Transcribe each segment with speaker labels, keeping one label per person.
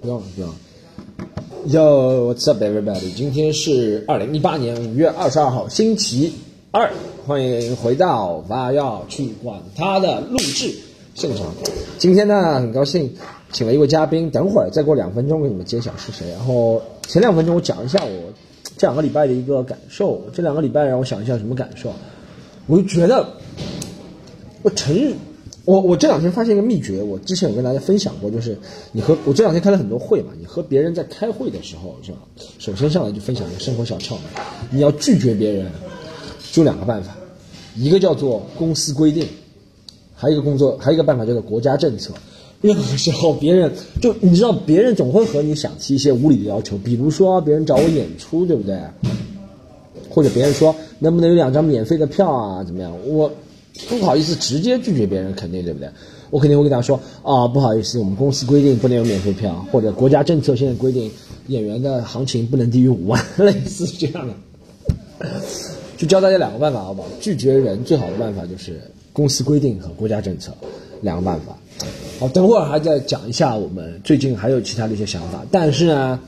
Speaker 1: 不用了，不用了。Yo, what's up, everybody？今天是二零一八年五月二十二号，星期二，欢迎回到娃要去管他的录制现场。今天呢，很高兴请了一位嘉宾，等会儿再过两分钟给你们揭晓是谁。然后前两分钟我讲一下我这两个礼拜的一个感受，这两个礼拜让我想一下什么感受，我就觉得我承认。我我这两天发现一个秘诀，我之前有跟大家分享过，就是你和我这两天开了很多会嘛，你和别人在开会的时候是吧？首先上来就分享一个生活小窍门，你要拒绝别人，就两个办法，一个叫做公司规定，还有一个工作，还有一个办法叫做国家政策。任何时候别人就你知道，别人总会和你想提一些无理的要求，比如说别人找我演出，对不对？或者别人说能不能有两张免费的票啊？怎么样？我。不好意思，直接拒绝别人，肯定对不对？我肯定会跟他说啊，不好意思，我们公司规定不能有免费票，或者国家政策现在规定演员的行情不能低于五万，类似这样的。就教大家两个办法，好不好？拒绝人最好的办法就是公司规定和国家政策两个办法。好，等会儿还再讲一下我们最近还有其他的一些想法。但是呢，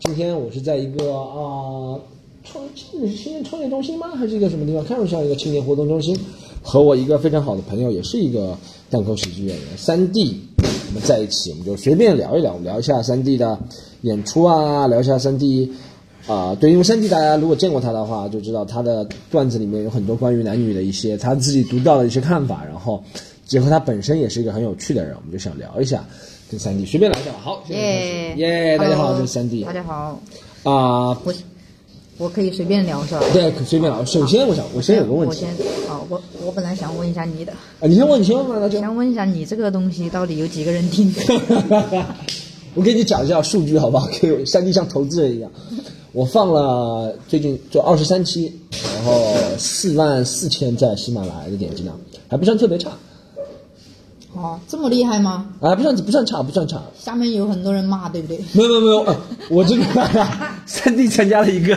Speaker 1: 今天我是在一个啊创青年创业中心吗？还是一个什么地方？看着像一个青年活动中心。和我一个非常好的朋友，也是一个单口喜剧演员三弟我们在一起，我们就随便聊一聊，聊一下三弟的演出啊，聊一下三弟啊，对，因为三弟大家如果见过他的话，就知道他的段子里面有很多关于男女的一些他自己独到的一些看法，然后结合他本身也是一个很有趣的人，我们就想聊一下跟三弟随便聊一下吧。好，耶耶，大家好，这是三弟
Speaker 2: 大家好，
Speaker 1: 啊，
Speaker 2: 我。我可以随便聊是吧？
Speaker 1: 对，可随便聊。首先，我想我先有个问题。
Speaker 2: 我先，哦，我我本来想问一下你的。
Speaker 1: 啊，你先问，你先问那就。
Speaker 2: 想问一下你这个东西到底有几个人听？
Speaker 1: 我给你讲一下数据好不好？给三 D 像投资人一样。我放了最近做二十三期，然后四万四千在喜马拉雅的点击量，还不算特别差。
Speaker 2: 哦，这么厉害吗？
Speaker 1: 啊，不算不算差，不算差。
Speaker 2: 下面有很多人骂，对不对？
Speaker 1: 没有没有没有，我这个三弟参加了一个，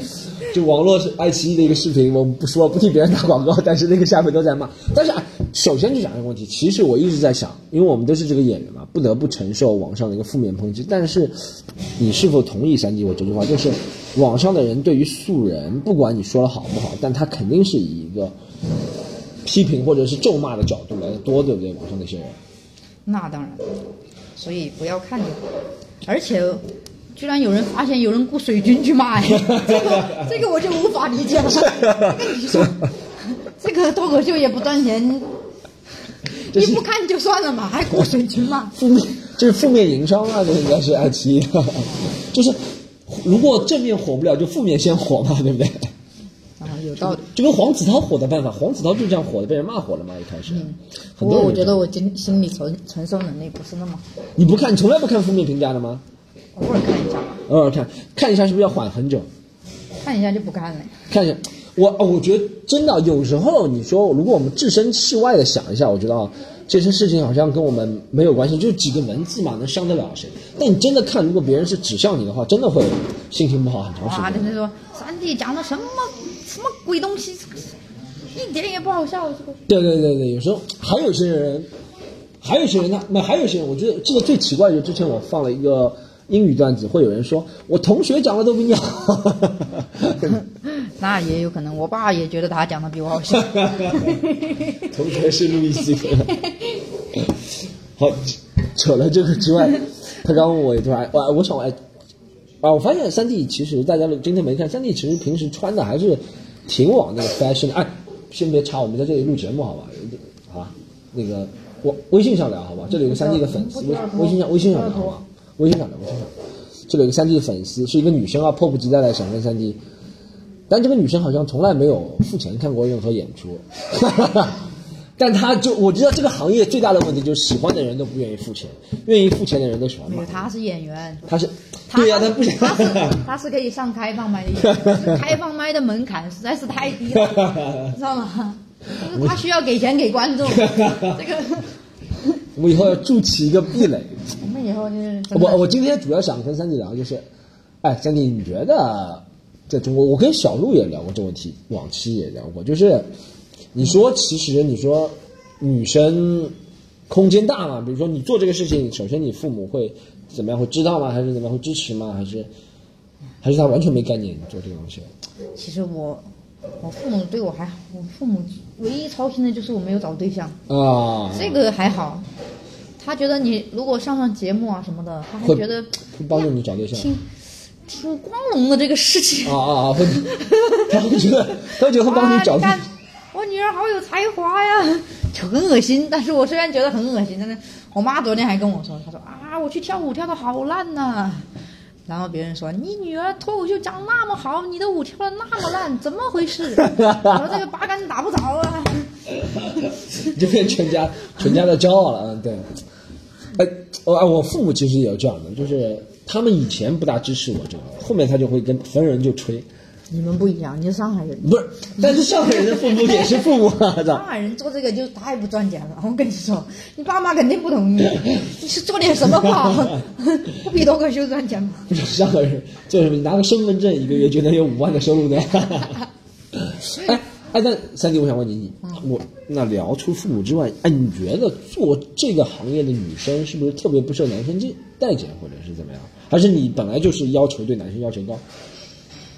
Speaker 1: 就网络是爱奇艺的一个视频，我们不说不替别人打广告，但是那个下面都在骂。但是啊，首先就讲一个问题，其实我一直在想，因为我们都是这个演员嘛，不得不承受网上的一个负面抨击。但是，你是否同意三弟我这句话？就是网上的人对于素人，不管你说的好不好，但他肯定是以一个。批评或者是咒骂的角度来的多，对不对？网上那些人，
Speaker 2: 那当然，所以不要看就好。而且，居然有人发现有人雇水军去骂，这个这个我就无法理解了。这个你说，这个脱口秀也不赚钱，你不看就算了嘛，还雇水军骂，
Speaker 1: 负面这是负面营销啊，这应该是爱奇艺，就是如果正面火不了，就负面先火嘛，对不对？
Speaker 2: 啊有道理，
Speaker 1: 就跟黄子韬火的办法，黄子韬就这样火的，被人骂火了嘛，一开始。
Speaker 2: 嗯，不过我觉得我心心理承承受能力不是那么好。
Speaker 1: 你不看，你从来不看负面评价的吗？
Speaker 2: 偶尔看一下吧。
Speaker 1: 偶尔看看一下，是不是要缓很久？
Speaker 2: 看一下就不看了。
Speaker 1: 看一下，我我觉得真的有时候，你说如果我们置身事外的想一下，我觉得啊，这些事情好像跟我们没有关系，就几个文字嘛，能伤得了谁？但你真的看，如果别人是指向你的话，真的会心情不好很长时间。哇，
Speaker 2: 真的说三弟讲的什么？什么鬼东西？一点也不好笑。这个。
Speaker 1: 对对对对，有时候还有些人，还有些人呢那还有些人，我觉得这个最奇怪，就是之前我放了一个英语段子，会有人说我同学讲的都比你好。
Speaker 2: 那也有可能，我爸也觉得他讲的比我好笑。
Speaker 1: 同学是路易斯。好，扯了这个之外，他刚问我一段，我我想哎。啊，我发现三弟其实大家今天没看，三弟其实平时穿的还是挺往那个 fashion 的。哎，先别插，我们在这里录节目，好吧？好吧，那个我微信上聊，好吧？这里有个三弟的粉丝，微微信上微信上聊，好吧？微信上的，微信上。这里有个三 D 的粉丝，是一个女生啊，迫不及待的想跟三 D，，但这个女生好像从来没有付钱看过任何演出。但她就我知道这个行业最大的问题就是喜欢的人都不愿意付钱，愿意付钱的人都喜欢买。
Speaker 2: 她是演员，
Speaker 1: 她是对呀，她不想。
Speaker 2: 她是他是可以上开放麦的演员，开放麦的门槛实在是太低了，知道吗？就是他需要给钱给观众。这个
Speaker 1: 我以后要筑起一个壁垒。
Speaker 2: 我们以后就是
Speaker 1: 我我今天主要想跟三弟聊就是，哎，三弟你觉得在中国，我跟小鹿也聊过这个问题，往期也聊过，就是。你说，其实你说，女生空间大嘛？比如说你做这个事情，首先你父母会怎么样会知道吗？还是怎么样会支持吗？还是还是他完全没概念做这个东西？
Speaker 2: 其实我我父母对我还好，我父母唯一操心的就是我没有找对象，
Speaker 1: 啊，
Speaker 2: 这个还好。他觉得你如果上上节目啊什么的，他还
Speaker 1: 会
Speaker 2: 觉得
Speaker 1: 会帮助你找对象。
Speaker 2: 挺挺光荣的这个事情。
Speaker 1: 啊啊啊！会，他会觉得他会觉得会帮你找对
Speaker 2: 哇看我女儿好有才华呀，就很恶心。但是我虽然觉得很恶心，但是我妈昨天还跟我说，她说啊，我去跳舞跳的好烂呐、然后别人说你女儿脱口秀讲那么好，你的舞跳的那么烂，怎么回事？我说这个八竿打不着啊。
Speaker 1: 你 就变全家全家的骄傲了。嗯，对。哎，我我父母其实也有这样的，就是他们以前不大支持我这个，后面他就会跟逢人就吹。
Speaker 2: 你们不一样，你是上海人，
Speaker 1: 不是，但是上海人的父母也是父母啊，操
Speaker 2: 上海人做这个就太不赚钱了。我跟你说，你爸妈肯定不同意。你是做点什么不好？不比脱口秀赚钱吗？
Speaker 1: 不是上海人就是你拿个身份证，一个月就能有五万的收入的。哎哎，那三弟，我想问你，你我那聊出父母之外，哎，你觉得做这个行业的女生是不是特别不受男生这待见，或者是怎么样？还是你本来就是要求对男生要求高？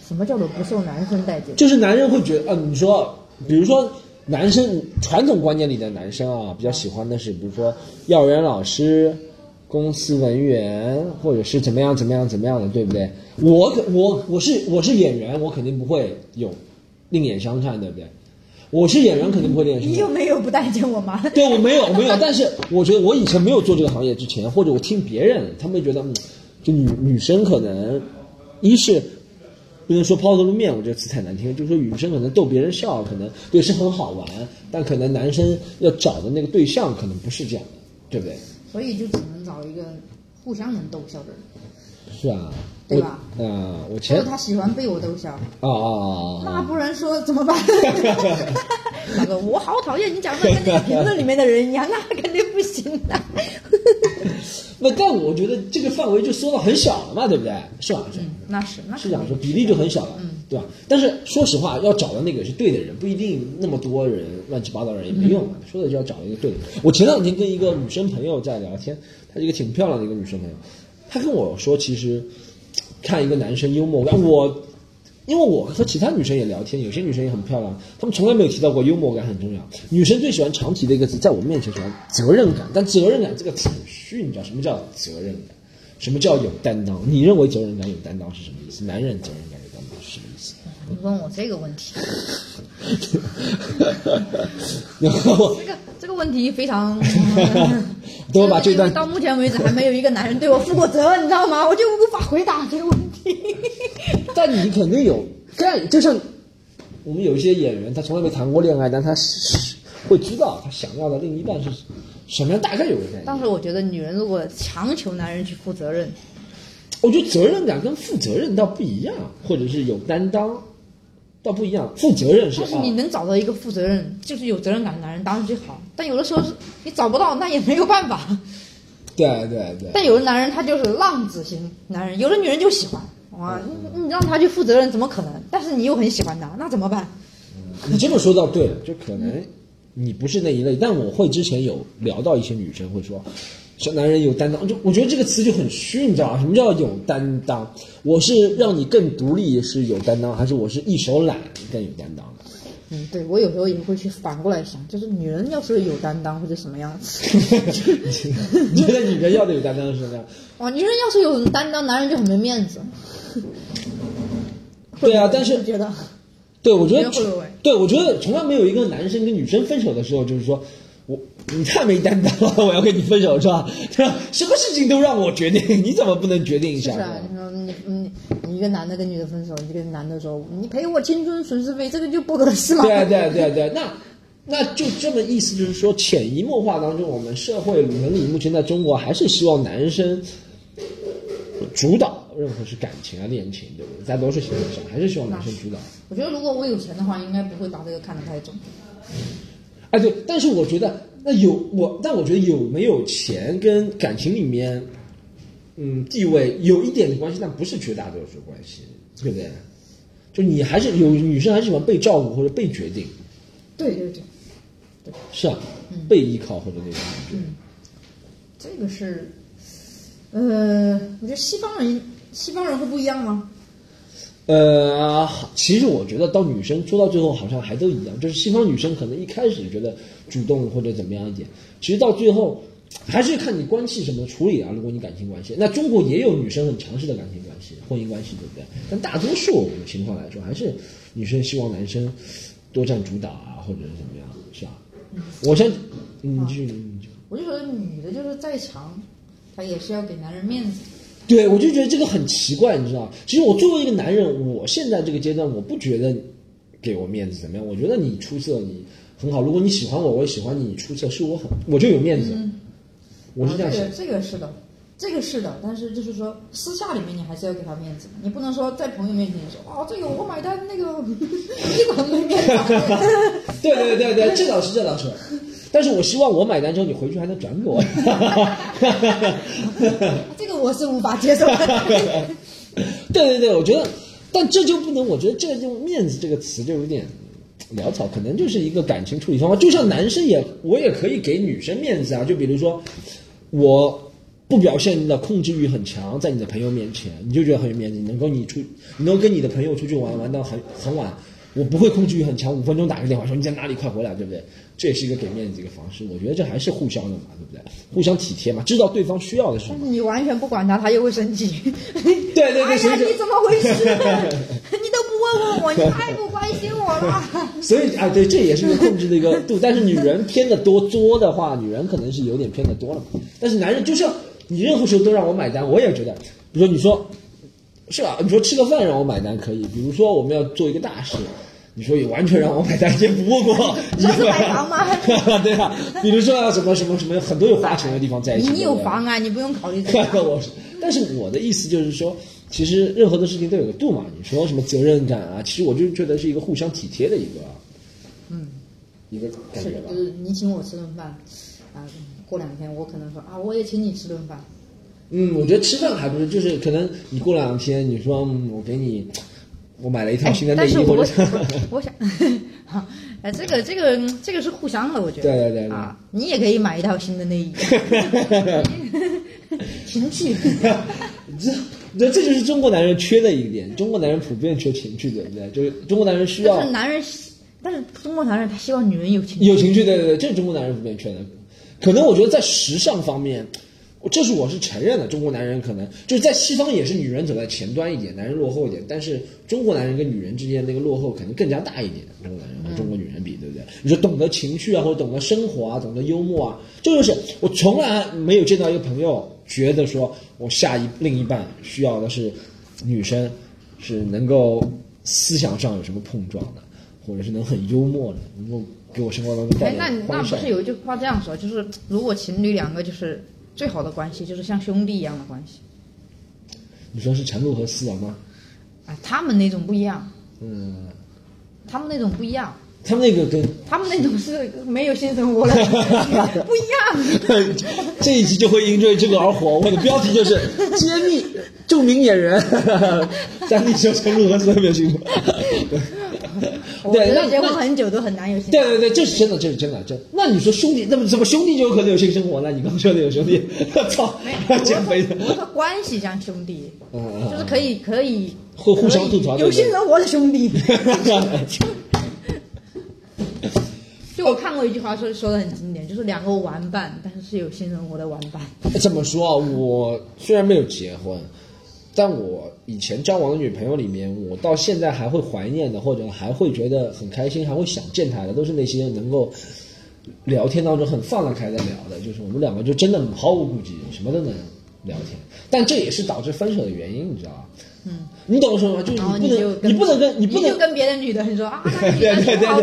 Speaker 2: 什么叫做不受男生待见？
Speaker 1: 就是男人会觉得，啊，你说，比如说男生传统观念里的男生啊，比较喜欢的是，比如说幼儿园老师、公司文员，或者是怎么样怎么样怎么样的，对不对？我可我我是我是演员，我肯定不会有另眼相看，对不对？我是演员，肯定不会另眼相看。
Speaker 2: 你又没有不待见我吗？
Speaker 1: 对我没有，我没有。但是我觉得我以前没有做这个行业之前，或者我听别人，他们觉得，嗯，就女女生可能，一是不能说抛头露面，我这个词太难听，就是说女生可能逗别人笑，可能对是很好玩，但可能男生要找的那个对象可能不是这样的，对不对？
Speaker 2: 所以就只能找一个互相能逗笑的人。
Speaker 1: 是啊，
Speaker 2: 对吧
Speaker 1: 我啊、我
Speaker 2: 如
Speaker 1: 前
Speaker 2: 果他喜欢被我逗笑，
Speaker 1: 啊啊啊啊！
Speaker 2: 那不然说怎么办？他说我好讨厌你讲的跟那个评论里面的人一样，那肯定不行的。
Speaker 1: 那但我觉得这个范围就缩到很小了嘛，对不对？是吧？是
Speaker 2: 嗯，那是那
Speaker 1: 是这样说，比例就很小了，嗯对吧？但是说实话，要找的那个是对的人，不一定那么多人乱七八糟人也没用啊。说的就要找一个对的人。我前两天跟一个女生朋友在聊天，她是一个挺漂亮的一个女生朋友，她跟我说，其实看一个男生幽默感，我因为我和其他女生也聊天，有些女生也很漂亮，她们从来没有提到过幽默感很重要。女生最喜欢常提的一个词，在我面前喜欢责任感，但责任感这个词很虚，你知道什么叫责任感？什么叫有担当？你认为责任感有担当是什么意思？男人责任感有担当是什么意思？
Speaker 2: 你问我这个问题，这个这个问题非常。
Speaker 1: 等我把这段
Speaker 2: 因为到目前为止还没有一个男人对我负过责，你知道吗？我就无法回答这个问题。
Speaker 1: 但你肯定有概，就像我们有一些演员，他从来没谈过恋爱，但他是会知道他想要的另一半是什么样，大概有个概念。
Speaker 2: 但是我觉得女人如果强求男人去负责任，
Speaker 1: 我觉得责任感跟负责任倒不一样，或者是有担当倒不一样。负责任是啊
Speaker 2: 但是你，能找到一个负责任、就是有责任感的男人，当然最好。但有的时候是你找不到，那也没有办法。
Speaker 1: 对对对。
Speaker 2: 但有的男人他就是浪子型男人，有的女人就喜欢哇，你你让他去负责任怎么可能？但是你又很喜欢他，那怎么办？
Speaker 1: 你这么说倒对了，就可能你不是那一类，但我会之前有聊到一些女生会说，说男人有担当，就我觉得这个词就很虚，你知道吧？什么叫有担当？我是让你更独立是有担当，还是我是一手揽更有担当的？
Speaker 2: 嗯，对我有时候也会去反过来想，就是女人要是有担当或者什么样子，
Speaker 1: 你觉得女人要的有担当是什么样？
Speaker 2: 哇，女人要是有担当，男人就很没面子。
Speaker 1: 对啊，但是
Speaker 2: 你觉得
Speaker 1: 对我觉得对我觉得从来没有一个男生跟女生分手的时候，就是说我你太没担当了，我要跟你分手是吧？对吧？什么事情都让我决定，你怎么不能决定一下？
Speaker 2: 是啊，你说你你你一个男的跟女的分手，你跟男的说你赔我青春损失费，这个就不合适嘛？
Speaker 1: 对啊对啊对啊对啊，那那就这么意思，就是说潜移默化当中，我们社会伦理目前在中国还是希望男生主导任何是感情啊恋情，对不对？在多数情况下还是希望男生主导。
Speaker 2: 我觉得如果我有钱的话，应该不会把这个看得太重。
Speaker 1: 哎，对，但是我觉得那有我，但我觉得有没有钱跟感情里面，嗯，地位有一点的关系，但不是绝大多数关系，对不对？就你还是有女生还是喜欢被照顾或者被决定，
Speaker 2: 对对对，
Speaker 1: 是啊，被依靠或者那种感觉。
Speaker 2: 这个是，呃，我觉得西方人西方人会不一样吗？
Speaker 1: 呃，其实我觉得到女生说到最后好像还都一样，就是西方女生可能一开始觉得主动或者怎么样一点，其实到最后还是看你关系什么处理啊。如果你感情关系，那中国也有女生很强势的感情关系、婚姻关系，对不对？但大多数情况来说，还是女生希望男生多占主导啊，或者是怎么样，是吧？我先，嗯，继续，你就。
Speaker 2: 我就觉得女的就是再强，她也是要给男人面子。
Speaker 1: 对，我就觉得这个很奇怪，你知道？其实我作为一个男人，我现在这个阶段，我不觉得给我面子怎么样？我觉得你出色，你很好。如果你喜欢我，我也喜欢你，你出色，是我很我就有面子。嗯我是这样想
Speaker 2: 啊。这个这个是的，这个是的，但是就是说私下里面你还是要给他面子，你不能说在朋友面前说啊这个我买单，那个 你怎么没面子 啊？
Speaker 1: 对对对对，这倒是这倒是。但是我希望我买单之后，你回去还能转给我。
Speaker 2: 这个我是无法接受的。
Speaker 1: 对对对，我觉得，但这就不能，我觉得这就“面子”这个词就有点潦草，可能就是一个感情处理方法。就像男生也，我也可以给女生面子啊。就比如说，我不表现的控制欲很强，在你的朋友面前，你就觉得很有面子，你能够你出，你能跟你的朋友出去玩玩到很很晚，我不会控制欲很强，五分钟打个电话说你在哪里，快回来，对不对？这也是一个给面子一个方式。我觉得这还是互相的嘛，对不对？互相体贴嘛，知道对方需要的是什么。
Speaker 2: 你完全不管他，他又会生气。
Speaker 1: 对对对，
Speaker 2: 哎呀，
Speaker 1: 所以就
Speaker 2: 你怎么回事？你都不问问我，你太不关心我了。
Speaker 1: 所以啊，对，这也是一个控制的一个度。但是女人偏的多作的话，女人可能是有点偏的多了嘛。但是男人就是你任何时候都让我买单，我也觉得，比如说你说是吧？你说吃个饭让我买单可以，比如说我们要做一个大事。你说也完全让我买单，也不问过，
Speaker 2: 你是买房吗？
Speaker 1: 对啊，比如说要什么什么什么，很多有花钱的地方在一起。
Speaker 2: 你有房啊，你不用考虑这个。
Speaker 1: 我是，但是我的意思就是说，其实任何的事情都有个度嘛。你说什么责任感啊，其实我就觉得是一个互相体贴的一个，
Speaker 2: 嗯，
Speaker 1: 一个感觉吧。
Speaker 2: 就是你请我吃顿饭，啊，过两天我可能说啊，我也请你吃顿饭。
Speaker 1: 嗯，我觉得吃饭还不是，就是可能你过两天你说我给你。我买了一套新的内衣，
Speaker 2: 或者我想，好，哎，这个这个这个是互相的，我觉得。
Speaker 1: 对对对
Speaker 2: 啊，你也可以买一套新的内衣。情趣，
Speaker 1: 这这这就是中国男人缺的一点，中国男人普遍缺情趣，对不对？就是中国男人需要。
Speaker 2: 但是男人，但是中国男人他希望女人有情。
Speaker 1: 有情趣，对对对，这是中国男人普遍缺的。可能我觉得在时尚方面。这是我是承认的，中国男人可能就是在西方也是女人走在前端一点，男人落后一点。但是中国男人跟女人之间那个落后可能更加大一点，中国男人和中国女人比，对不对？你说懂得情趣啊，或者懂得生活啊，懂得幽默啊，这就是我从来没有见到一个朋友觉得说我下一另一半需要的是女生是能够思想上有什么碰撞的，或者是能很幽默的，能够给我生活当中带
Speaker 2: 来欢笑。那那不是有一句话这样说，就是如果情侣两个就是。最好的关系就是像兄弟一样的关系。
Speaker 1: 你说是陈露和思瑶吗？
Speaker 2: 啊，他们那种不一样。
Speaker 1: 嗯。
Speaker 2: 他们那种不一样。
Speaker 1: 他们那个跟。
Speaker 2: 他们那种是没有性生活的，不一
Speaker 1: 样。这一集就会因为这个而火，我的标题就是 揭秘著名演员 张艺兴、陈露和思瑶没有性生活。
Speaker 2: 对，那结婚很久都很难有性。
Speaker 1: 对对对，这是真的，这是真的，这。那你说兄弟，那么怎么兄弟就有可能有性生活呢？你刚说的有兄弟，我操，减肥的。
Speaker 2: 我说关系像兄弟，就是可以可以
Speaker 1: 互互相吐槽，
Speaker 2: 有性生活的兄弟。就我看过一句话说说的很经典，就是两个玩伴，但是是有性生活的玩伴。
Speaker 1: 怎么说啊？我虽然没有结婚。但我以前交往的女朋友里面，我到现在还会怀念的，或者还会觉得很开心，还会想见她的，都是那些能够聊天当中很放得开的聊的，就是我们两个就真的毫无顾忌，什么都能聊天。但这也是导致分手的原因，你知道吧？
Speaker 2: 嗯，
Speaker 1: 你懂我说吗？就是你不能，你不能跟你不能
Speaker 2: 跟别的女的你说啊，
Speaker 1: 对对 对，
Speaker 2: 好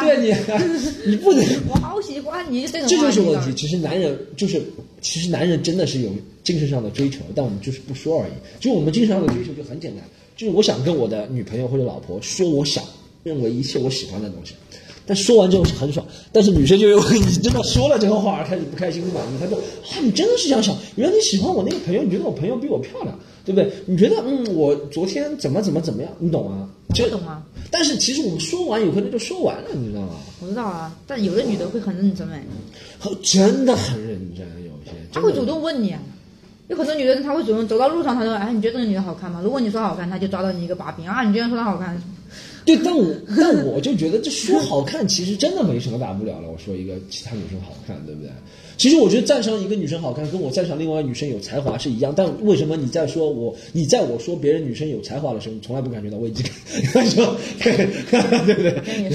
Speaker 1: 对你 你不能，
Speaker 2: 我好喜欢你这种，
Speaker 1: 这就是问题。其实男人就是，其实男人真的是有。精神上的追求，但我们就是不说而已。就我们精神上的追求就很简单，就是我想跟我的女朋友或者老婆说我想认为一切我喜欢的东西，但说完之后是很爽。但是女生就因为 你真的说了这个话而开始不开心不满意。她说啊，你真的是这样想？原来你喜欢我那个朋友，你觉得我朋友比我漂亮，对不对？你觉得嗯，我昨天怎么怎么怎么样？你懂吗？
Speaker 2: 就懂啊。
Speaker 1: 但是其实我们说完有可能就说完了，你知道吗？
Speaker 2: 我知道啊，但有的女的会很认真哎，
Speaker 1: 真的很认真，有些
Speaker 2: 她会主动问你啊。有很多女的她会主动走到路上，她说：“哎，你觉得这个女的好看吗？”如果你说好看，她就抓到你一个把柄啊！你居然说她好看，
Speaker 1: 对，但我但我就觉得这说好看，其实真的没什么大不了了。我说一个其他女生好看，对不对？其实我觉得赞赏一个女生好看，跟我赞赏另外一个女生有才华是一样。但为什么你在说我，你在我说别人女生有才华的时候，你从来不感觉到危机感？他说，对 对不对？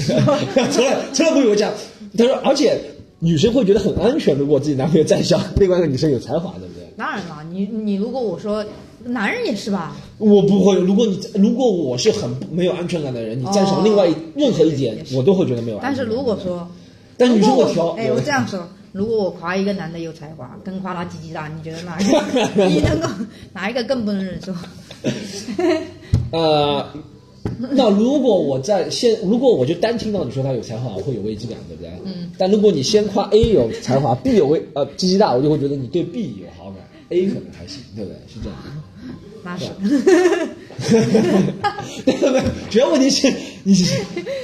Speaker 1: 从来从来不会有这样。他说，而且女生会觉得很安全，如果自己男朋友赞赏另外一个女生有才华，对不对？
Speaker 2: 当然了，你你如果我说男人也是吧，
Speaker 1: 我不会。如果你如果我是很没有安全感的人，你赞赏另外一、
Speaker 2: 哦
Speaker 1: 任何一点我都会觉得没有安全感。
Speaker 2: 但是如果说，
Speaker 1: 但女生我挑，
Speaker 2: 哎，我这样说，如果我夸一个男的有才华，跟夸他鸡鸡大，你觉得哪一个你能够哪一个更不能忍受？
Speaker 1: 呃，那如果我在先，如果我就单听到你说他有才华，我会有危机感，对不对？嗯。但如果你先夸 A 有才华，B 有危呃鸡鸡大，我就会觉得你对 B 有好感，A 可能还行，对不对？是这样。
Speaker 2: 那是，
Speaker 1: 对不对？主要问题是你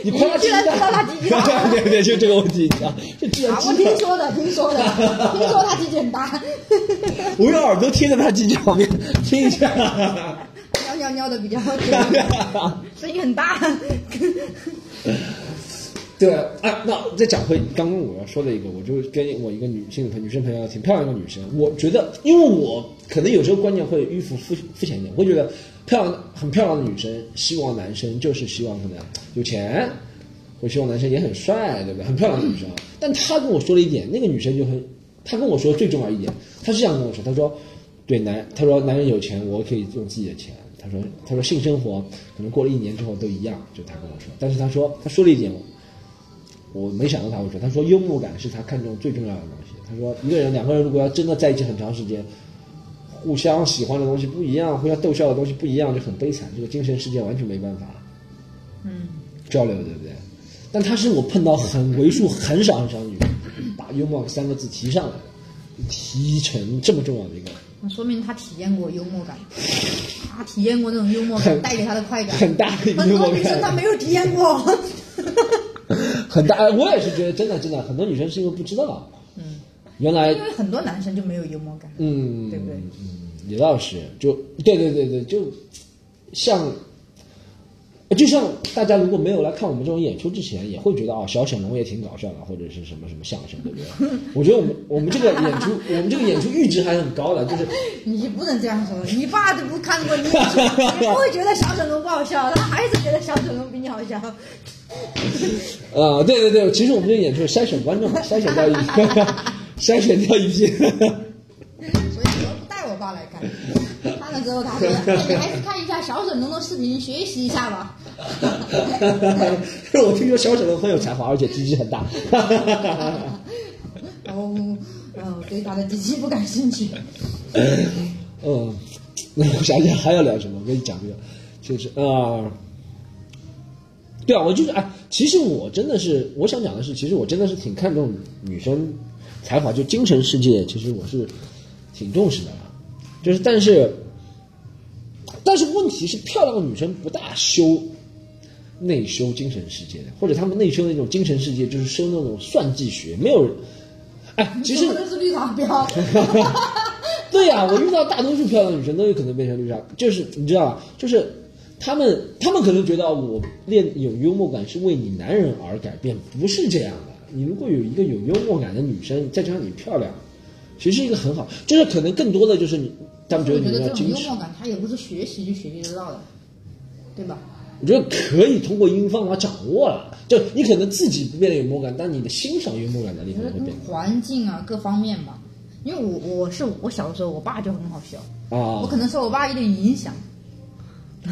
Speaker 1: 你夸他
Speaker 2: 你居然知道他鸡鸡大
Speaker 1: 对对对，就这个问题，你知道？就居然
Speaker 2: 啊，我听说的，听说的，听说他鸡鸡很大，
Speaker 1: 我用耳朵贴在他鸡鸡旁边听一下。
Speaker 2: 尿尿尿的比较久，声音很大。
Speaker 1: 对啊，那再讲回刚刚我要说的一个，我就跟我一个女性朋女生朋友，挺漂亮的女生，我觉得，因为我可能有时候观念会迂腐肤肤浅一点，我会觉得漂亮很漂亮的女生，希望男生就是希望可能有钱，我希望男生也很帅，对不对？很漂亮的女生，但她跟我说了一点，那个女生就很，她跟我说最重要一点，她是这样跟我说，她说，对男，她说男人有钱，我可以用自己的钱。她说，她说性生活可能过了一年之后都一样，就她跟我说，但是她说，她说了一点。我没想到他会说，他说幽默感是他看中最重要的东西。他说一个人两个人如果要真的在一起很长时间，互相喜欢的东西不一样，互相逗笑的东西不一样，就很悲惨，这个精神世界完全没办法
Speaker 2: 嗯，
Speaker 1: 交流，对不对？但他是我碰到很为数很少很少的女人，把幽默三个字提上来的，提成这么重要的一个
Speaker 2: 那说明他体验过幽默感，他体验过那种幽默感带给他的快感。
Speaker 1: 很大的
Speaker 2: 很
Speaker 1: 幽默
Speaker 2: 多女生她，没有体验过。
Speaker 1: 很大。哎我也是觉得真的真的，很多女生是因为不知道，
Speaker 2: 嗯，
Speaker 1: 原来
Speaker 2: 因为很多男生就没有幽默感。
Speaker 1: 嗯，
Speaker 2: 对不对
Speaker 1: 嗯，也倒是，就对对对对，就像，就像大家如果没有来看我们这种演出之前，也会觉得啊，小沈龙也挺搞笑的，或者是什么什么相声，对不对？我觉得我们我们这个演出，我们这个演出阈值还很高的，就是
Speaker 2: 你不能这样说，你爸都不看过你，你不会觉得小沈龙不好笑，他还是觉得小沈龙比你好笑。
Speaker 1: 呃，对对对，其实我们这个演出筛选观众，筛选掉一批，筛选掉一批。
Speaker 2: 所以我不带我爸来看，看了之后他说：“ 哎你还是看一下小沈龙的视频，学习一下吧。
Speaker 1: 我听说小沈龙很有才华，而且鸡鸡很大。”
Speaker 2: 然后，呃，我对他的机器不感兴趣。
Speaker 1: 嗯，那我想想还要聊什么？我跟你讲这个，就是啊、呃对啊，我就是哎，其实我真的是，我想讲的是，其实我真的是挺看重女生才华，就精神世界，其实我是挺重视的啦。就是但是，但是问题是，漂亮的女生不大修内修精神世界的，或者他们内修那种精神世界，就是修那种算计学，没有人。哎，其实
Speaker 2: 可能是绿茶婊。
Speaker 1: 对呀、我遇到大多数漂亮的女生都有可能变成绿茶，就是你知道吧？就是他们，他们可能觉得我练有幽默感是为你男人而改变，不是这样的。你如果有一个有幽默感的女生，再加上你漂亮，其实是一个很好，就是可能更多的就是你，他们觉
Speaker 2: 我
Speaker 1: 得你
Speaker 2: 觉得这种幽
Speaker 1: 要矜持。
Speaker 2: 默感，他也不是学习就学习得到的，对吧？
Speaker 1: 我觉得可以通过音方法掌握了，就你可能自己不变得有幽默感，但你的欣赏幽默感能力会变
Speaker 2: 环境啊各方面吧。因为我我是我小的时候，我爸就很好笑，
Speaker 1: 啊。
Speaker 2: 我可能受我爸一点影响。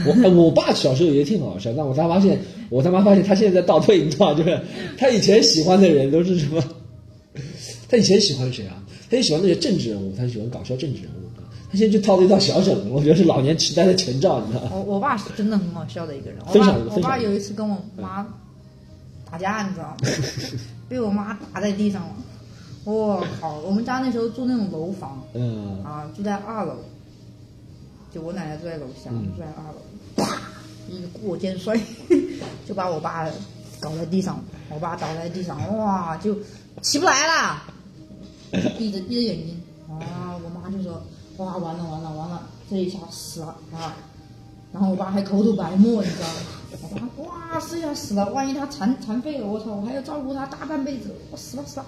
Speaker 1: 我哎 我爸小时候也挺好笑，但我他发现，我他妈发现他现在在倒退，你知道吗？就是他以前喜欢的人都是什么？他以前喜欢谁啊？他就喜欢那些政治人物，他喜欢搞笑政治人物。他现在就套了一套小沈龙，我觉得是老年痴呆的前兆，你知道吗？
Speaker 2: 我我爸是真的很好笑的一个人。我
Speaker 1: 分
Speaker 2: 爸
Speaker 1: 享分享
Speaker 2: 我爸有一次跟我妈打架，你知道吗？被我妈打在地上了。我靠！我们家那时候住那种楼房
Speaker 1: 嗯
Speaker 2: 啊，住在二楼，就我奶奶住在楼下，
Speaker 1: 嗯
Speaker 2: 住在二楼，啪，一个过肩摔，就把我爸搞在地上，我爸倒在地上，哇，就起不来了，闭着闭着眼睛，啊，我妈就说，哇，完了完了完了，这一下死了啊！然后我爸还口吐白沫，你知道吗？我爸哇，这下死了，万一他残残废了，我操，我还要照顾他大半辈子，我死了死了。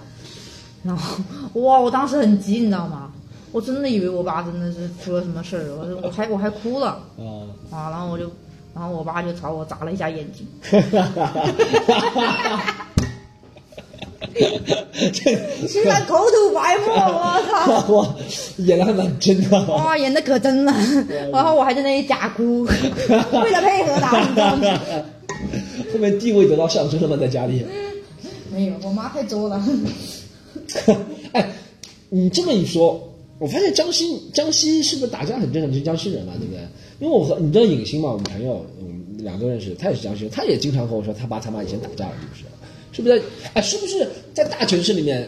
Speaker 2: 然后哇，我当时很急，你知道吗？我真的以为我爸真的是出了什么事儿，我我还我还哭了
Speaker 1: 啊，
Speaker 2: 啊！然后我就，然后我爸就朝我眨了一下眼睛。居然口吐白沫，我操！
Speaker 1: 哇，演的还蛮真的。
Speaker 2: 哇，演的可真了。然后我还在那里假哭，为了配合他，你知道吗？
Speaker 1: 后面地位得到上升了吗？在家里？
Speaker 2: 没有，我妈太作了。
Speaker 1: 哎，你这么一说，我发现江西江西是不是打架很正常？你是江西人嘛，对不对？因为我和你知道影星嘛，我们朋友，我们俩都认识，他也是江西人，他也经常和我说他爸他妈以前打架的故事。是不是？哎，是不是在大城市里面，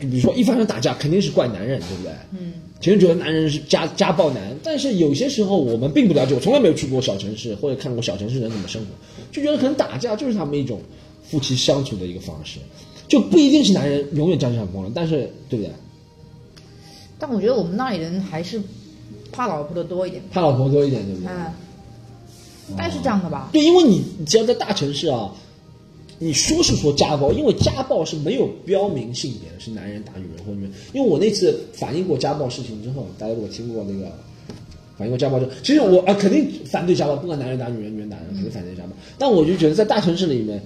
Speaker 1: 就比如说一发生打架，肯定是怪男人，对不对？
Speaker 2: 嗯。
Speaker 1: 其实觉得男人是家家暴男，但是有些时候我们并不了解，我从来没有去过小城市或者看过小城市人怎么生活，就觉得可能打架就是他们一种夫妻相处的一个方式，就不一定是男人永远占上风了，但是对不对？
Speaker 2: 但我觉得我们那里人还是怕老婆的多一点，
Speaker 1: 怕老婆多一点，对不对？
Speaker 2: 嗯，该是这样的吧？
Speaker 1: 对，因为你只要在大城市啊。你说是说家暴，因为家暴是没有标明性别的，是男人打女人或女人。因为我那次反映过家暴事情之后，大家如果听过那个反映过家暴之后，其实我啊肯定反对家暴，不管男人打女人，女人打男人，肯定反对家暴。但我就觉得在大城市里面，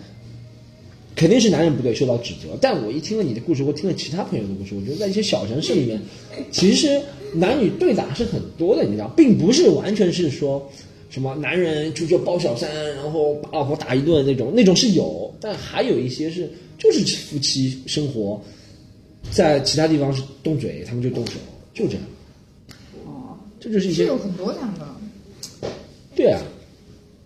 Speaker 1: 肯定是男人不对，受到指责。但我一听了你的故事，我听了其他朋友的故事，我觉得在一些小城市里面，其实男女对打是很多的，你知道，并不是完全是说。什么男人出去包小三，然后把老婆打一顿那种，那种是有，但还有一些是就是夫妻生活，在其他地方是动嘴，他们就动手，就这样。
Speaker 2: 哦，
Speaker 1: 这就是一些
Speaker 2: 有很多这样的。
Speaker 1: 对啊。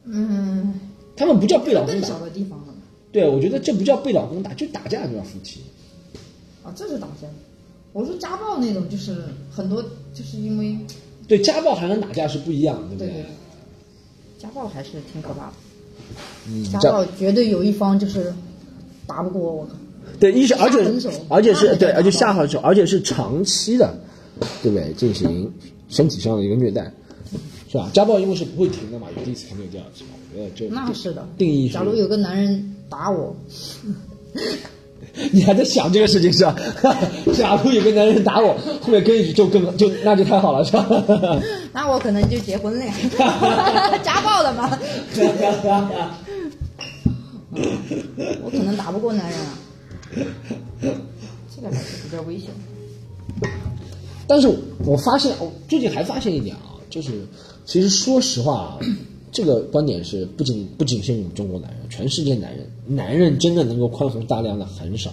Speaker 2: 嗯。
Speaker 1: 他们不叫被老公
Speaker 2: 打。更小的地方了。
Speaker 1: 对，我觉得这不叫被老公打，就打架就叫夫妻。
Speaker 2: 啊，这是打架。我说家暴那种，就是很多就是因为。
Speaker 1: 对，家暴还跟打架是不一样的，对不
Speaker 2: 对？家暴还是挺可怕的，
Speaker 1: 嗯，
Speaker 2: 家暴绝对有一方就是打不过我。
Speaker 1: 对，一是而且而且是对，而且下狠手，而且是长期的，对不对？进行身体上的一个虐待，是吧？家暴因为是不会停的嘛，有第一次肯定有第二次嘛，我觉得这
Speaker 2: 那是的。
Speaker 1: 定义，
Speaker 2: 假如有个男人打我。
Speaker 1: 你还在想这个事情是吧？假如有个男人打我，后面跟一句就更就那就太好了是吧？
Speaker 2: 那我可能就结婚了呀，家暴了吗？我可能打不过男人啊，这个比较危险。
Speaker 1: 但是我发现，我最近还发现一点啊，就是其实说实话啊。这个观点是不仅不仅限于我们中国男人，全世界男人，男人真的能够宽宏大量的很少，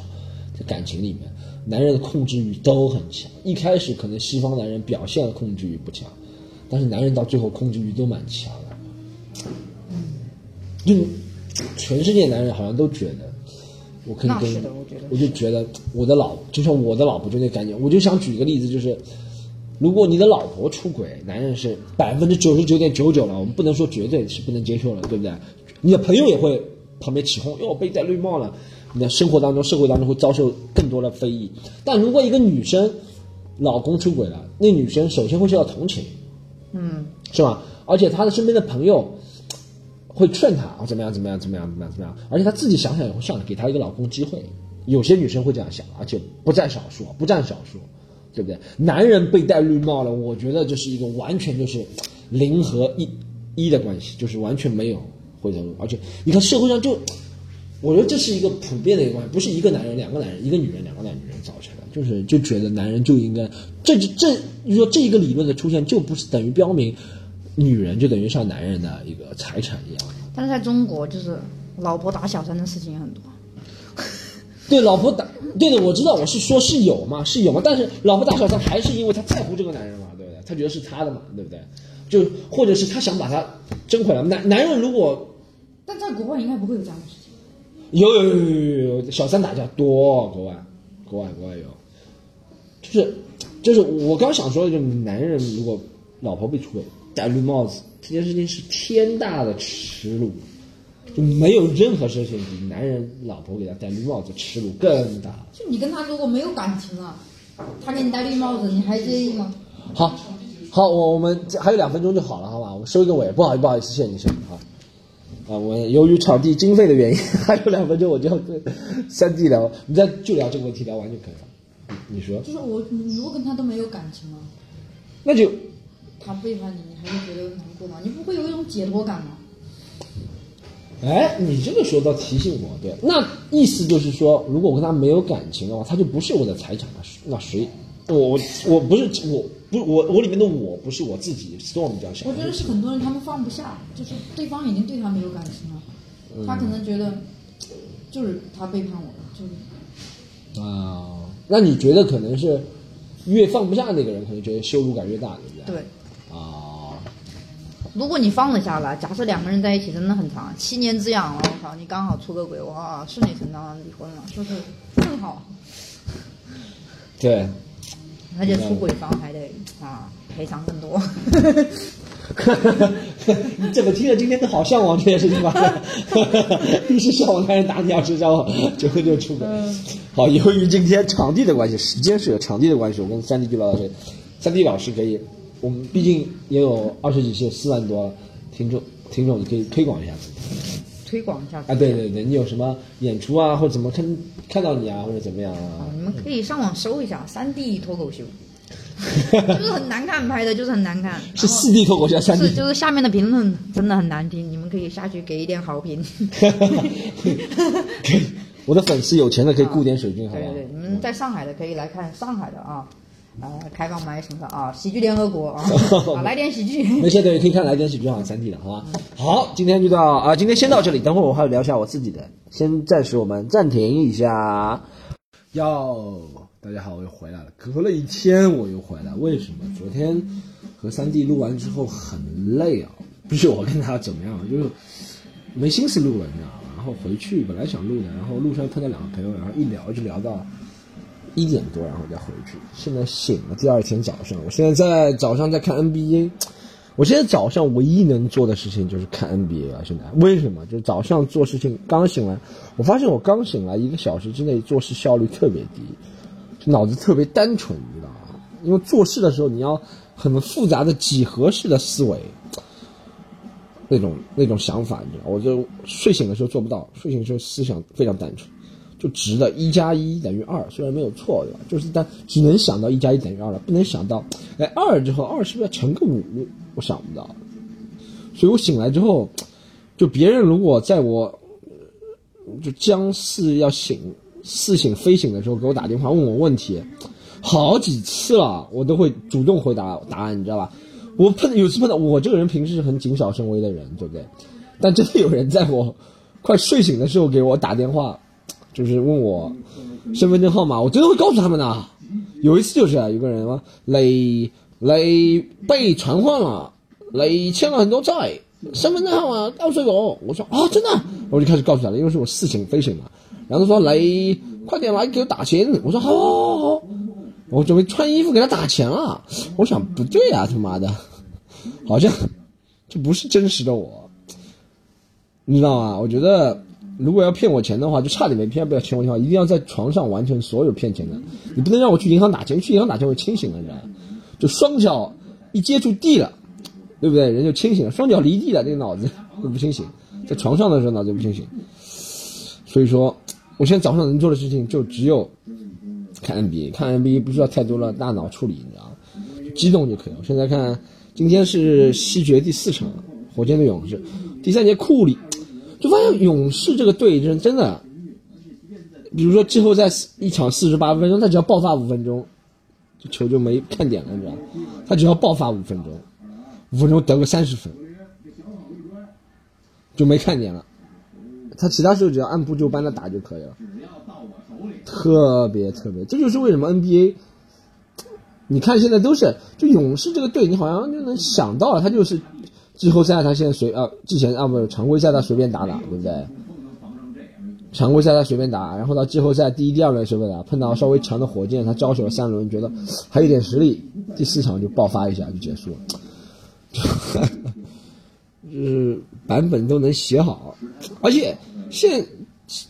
Speaker 1: 在感情里面，男人的控制欲都很强。一开始可能西方男人表现控制欲不强，但是男人到最后控制欲都蛮强的。就全世界男人好像都觉得，我可以跟，我就觉得我的老，就像我的老婆就那感觉，我就想举一个例子，就是。如果你的老婆出轨，男人是百分之九十九点九九了，我们不能说绝对是不能接受了，对不对？你的朋友也会旁边起哄，哟，被戴绿帽了。你的生活当中、社会当中会遭受更多的非议。但如果一个女生老公出轨了，那女生首先会受到同情，
Speaker 2: 嗯，
Speaker 1: 是吧？而且她的身边的朋友会劝她啊，怎么样，怎么样，怎么样，怎么样，怎么样？而且她自己想想也会算了，给她一个老公机会。有些女生会这样想，而且不在少数，不占少数。对不对？男人被戴绿帽了，我觉得这是一个完全就是零和一一的关系，就是完全没有回头路。而且你看社会上就，我觉得这是一个普遍的一个关系，不是一个男人、两个男人、一个女人、两个男女人造成的，就是就觉得男人就应该，这这你说这一个理论的出现，就不是等于标明女人就等于像男人的一个财产一样。
Speaker 2: 但是在中国，就是老婆打小三的事情也很多。
Speaker 1: 对，老婆打，对的，我知道，我是说是有嘛，是有嘛，但是老婆打小三还是因为她在乎这个男人嘛，对不对？她觉得是他的嘛，对不对？就或者是她想把他争回来。男男人如果，
Speaker 2: 但在国外应该不会有这样的事情。
Speaker 1: 有有有有有有，小三打架多，国外，国外国外有，就是就是我刚想说的，就是男人如果老婆被出轨戴绿帽子，这件事情是天大的耻辱。就没有任何事情比男人老婆给他戴绿帽子耻辱更大。
Speaker 2: 就你跟他如果没有感情了，他给你戴绿帽子，你还介意吗？
Speaker 1: 好，好，我我们还有两分钟就好了，好吧？我们收一个尾，不好意思，不好意思，谢谢你，谢谢你啊。啊，我由于场地经费的原因，还有两分钟我就要跟三弟聊，你再就聊这个问题，聊完就可以了。你说，
Speaker 2: 就是我，你如果跟他都没有感情了，
Speaker 1: 那就
Speaker 2: 他背叛你，你还会觉得难过吗？你不会有一种解脱感吗？
Speaker 1: 哎，你这个时候倒提醒我，对，那意思就是说，如果我跟他没有感情的话，他就不是我的财产了。那谁？我我我不是我不我我里面的我不是我自己，storm 比较小。
Speaker 2: 我觉得是很多人他们放不下，就是对方已经对他没有感情了，他可能觉得就是他背叛我了，就是
Speaker 1: 啊，那你觉得可能是越放不下那个人，可能觉得羞辱感越大，对不对？
Speaker 2: 对。
Speaker 1: 啊，
Speaker 2: 如果你放得下来，假设两个人在一起真的很长，七年之痒了，我靠，你刚好出个轨，哇，顺理成章地离婚了，就是正好？
Speaker 1: 对。
Speaker 2: 而且出轨方还得啊赔偿更多。
Speaker 1: 你怎么听着今天都好向往这件事情吧？一是向往看人打你，二是向往结婚就出轨。好，由于今天场地的关系，时间是有场地的关系，我跟三弟就聊到这里。三弟老师可以，我们毕竟也有二十几期，四万多听众，听众你可以推广一下自己。
Speaker 2: 推广一下
Speaker 1: 啊！对对对，你有什么演出啊，或者怎么看看到你啊，或者怎么样啊？
Speaker 2: 你们可以上网搜一下三 D 脱口秀，就是很难看拍的，就是很难看。
Speaker 1: 是四 D 脱口秀，三
Speaker 2: D 就是下面的评论真的很难听，你们可以下去给一点好评。
Speaker 1: 我的粉丝有钱的可以雇点水军，好吧？
Speaker 2: 对对，你们在上海的可以来看上海的啊。呃，开放麦什么的啊，喜剧联合国 啊，来点喜剧。
Speaker 1: 没事，对，可以看来点喜剧好三 D 的，好吧？好，今天就到啊，今天先到这里，等会儿我还要聊一下我自己的，先暂时我们暂停一下。哟，大家好，我又回来了，隔了一天我又回来，为什么？昨天和三 D 录完之后很累啊，不是我跟他怎么样，就是没心思录了，你知道吗？然后回去本来想录的，然后路上碰到两个朋友，然后一聊就聊到。一点多，然后再回去。现在醒了，第二天早上，我现在在早上在看 NBA。我现在早上唯一能做的事情就是看 NBA 啊！现在为什么？就是早上做事情刚醒来，我发现我刚醒来一个小时之内做事效率特别低，脑子特别单纯，你知道吗？因为做事的时候你要很复杂的几何式的思维，那种那种想法，你知道，我就睡醒的时候做不到，睡醒的时候思想非常单纯。就值的，一加一等于二，虽然没有错，对吧？就是但只能想到一加一等于二了，不能想到，哎，二之后二是不是要乘个五？我想不到。所以我醒来之后，就别人如果在我就将似要醒似醒非醒的时候给我打电话问我问题，好几次了，我都会主动回答答案，你知道吧？我碰有次碰到我这个人平时是很谨小慎微的人，对不对？但真的有人在我快睡醒的时候给我打电话。就是问我身份证号码，我真的会告诉他们的。有一次就是有个人说雷雷被传唤了，雷欠了很多债，身份证号码告诉我。我说啊，真的，我就开始告诉他了，因为是我似醒非醒嘛。然后他说雷，快点来给我打钱。我说好，好，好，我准备穿衣服给他打钱了。我想不对啊，他妈的，好像这不是真实的我，你知道吗？我觉得。如果要骗我钱的话，就差点没骗。不要骗我的话，一定要在床上完成所有骗钱的。你不能让我去银行打钱，去银行打钱我清醒了，你知道吗？就双脚一接触地了，对不对？人就清醒了。双脚离地了，这个脑子就不清醒。在床上的时候脑子不清醒。所以说，我现在早上能做的事情就只有看 NBA，看 NBA 不需要太多的大脑处理，你知道吗？激动就可以了。现在看，今天是西决第四场，火箭对勇士，第三节库里。就发现勇士这个队真真的，比如说季后赛一场四十八分钟，他只要爆发五分钟，这球就没看点了，你知道？他只要爆发五分钟，五分钟得个三十分，就没看点了。他其他时候只要按部就班的打就可以了，特别特别，这就是为什么 NBA，你看现在都是就勇士这个队，你好像就能想到，他就是。季后赛他现在随啊，之前啊不是常规赛他随便打打，对不对？常规赛他随便打，然后到季后赛第一、第二轮随便打，碰到稍微强的火箭，他交手了三轮，觉得还有点实力，第四场就爆发一下就结束了，就是版本都能写好，而且现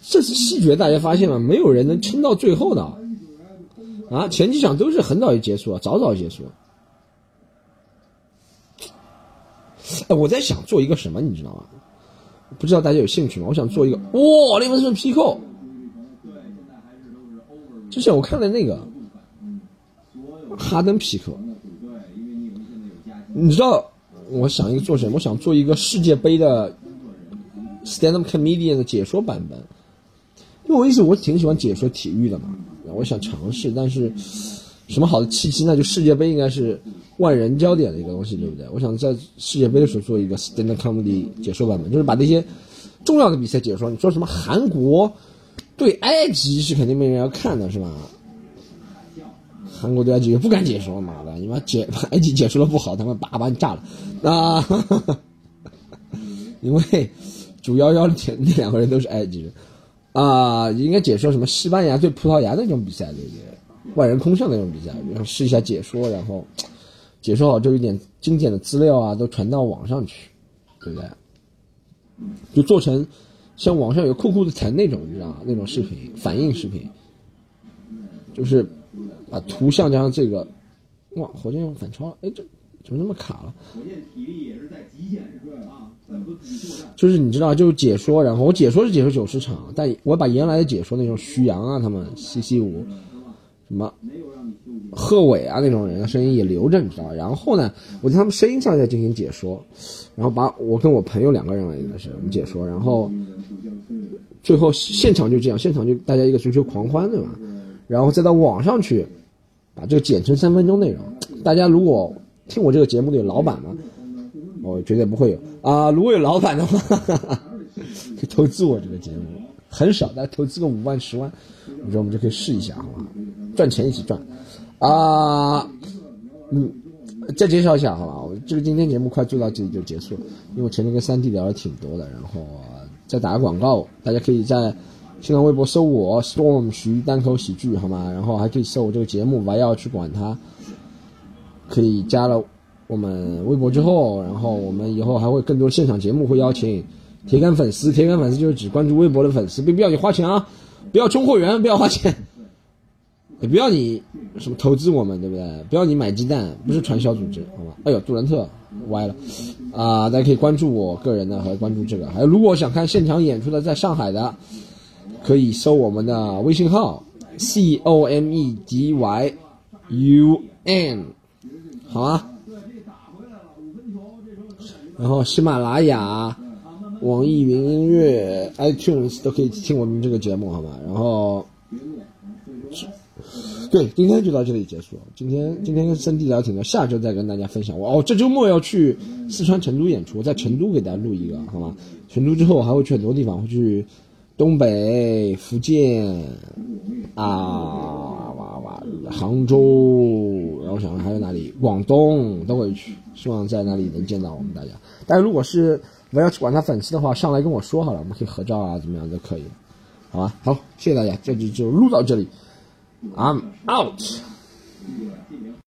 Speaker 1: 这次细节大家发现了，没有人能撑到最后的，啊，前几场都是很早就结束了，早早结束了。哎，我在想做一个什么，你知道吗？不知道大家有兴趣吗？我想做一个哇，雷文森皮扣。之前我看了那个哈登皮克，你知道我想一个做什么？我想做一个世界杯的 stand up comedian 的解说版本，因为我一直我挺喜欢解说体育的嘛，我想尝试，但是什么好的契机呢？就世界杯应该是万人焦点的一个东西，对不对？我想在世界杯的时候做一个 stand comedy 解说版本，就是把那些重要的比赛解说。你说什么韩国？对埃及是肯定没人要看的，是吧？韩国对埃及也不敢解说，妈的，你妈解 埃及解说的不好，他们叭把你炸了啊！因为主要要那两个人都是埃及人啊，应该解说什么西班牙对葡萄牙那种比赛，对不对？万人空巷那种比赛，然后试一下解说，然后 解说好之后，一点经典的资料啊都传到网上去，对不对？就做成。像网上有酷酷的弹那种，你知道吗？那种视频反应视频，就是把图像加上这个，哇，火箭反超了！哎，这怎么那么卡了？火箭体力也是在极限之中啊，就是你知道，就是解说，然后我解说是解说九十场，但我把原来的解说那种徐阳啊，他们 CC 五什么贺伟啊那种人的声音也留着，你知道然后呢，我在他们声音上再进行解说，然后把我跟我朋友两个人应该是我们解说，然后。最后现场就这样，现场就大家一个足球狂欢，对吧？然后再到网上去，把这个剪成三分钟内容。大家如果听我这个节目的有老板吗？我绝对不会有啊！如果有老板的话，哈 哈可以投资我这个节目，很少，大家投资个五万、十万，我觉得我们就可以试一下，好吧？赚钱一起赚啊！嗯，再介绍一下，好吧？我这个今天节目快做到这里就结束了，因为我前面跟三弟聊的挺多的，然后。再打个广告，大家可以在新浪微博搜我 Storm 徐单口喜剧，好吗？然后还可以搜我这个节目，我要去管它。可以加了我们微博之后，然后我们以后还会更多现场节目会邀请铁杆粉丝，铁杆粉丝就是只关注微博的粉丝，并不要你花钱啊，不要充会员，不要花钱，也不要你什么投资我们，对不对？不要你买鸡蛋，不是传销组织，好吧？哎呦，杜兰特。歪了，啊！大家可以关注我个人的和关注这个，还有如果想看现场演出的，在上海的，可以搜我们的微信号 c o m e d y u n，好啊。然后喜马拉雅、网易云音乐、iTunes 都可以听我们这个节目，好吗？然后。对，今天就到这里结束。今天今天跟森弟聊挺多，下周再跟大家分享。我哦，这周末要去四川成都演出，在成都给大家录一个，好吗？成都之后我还会去很多地方，会去东北、福建啊，哇哇，杭州，然后我想想还有哪里，广东都会去，希望在那里能见到我们大家。但如果是我要去管他粉丝的话，上来跟我说好了，我们可以合照啊，怎么样都可以，好吧？好，谢谢大家，这就就录到这里。I'm out.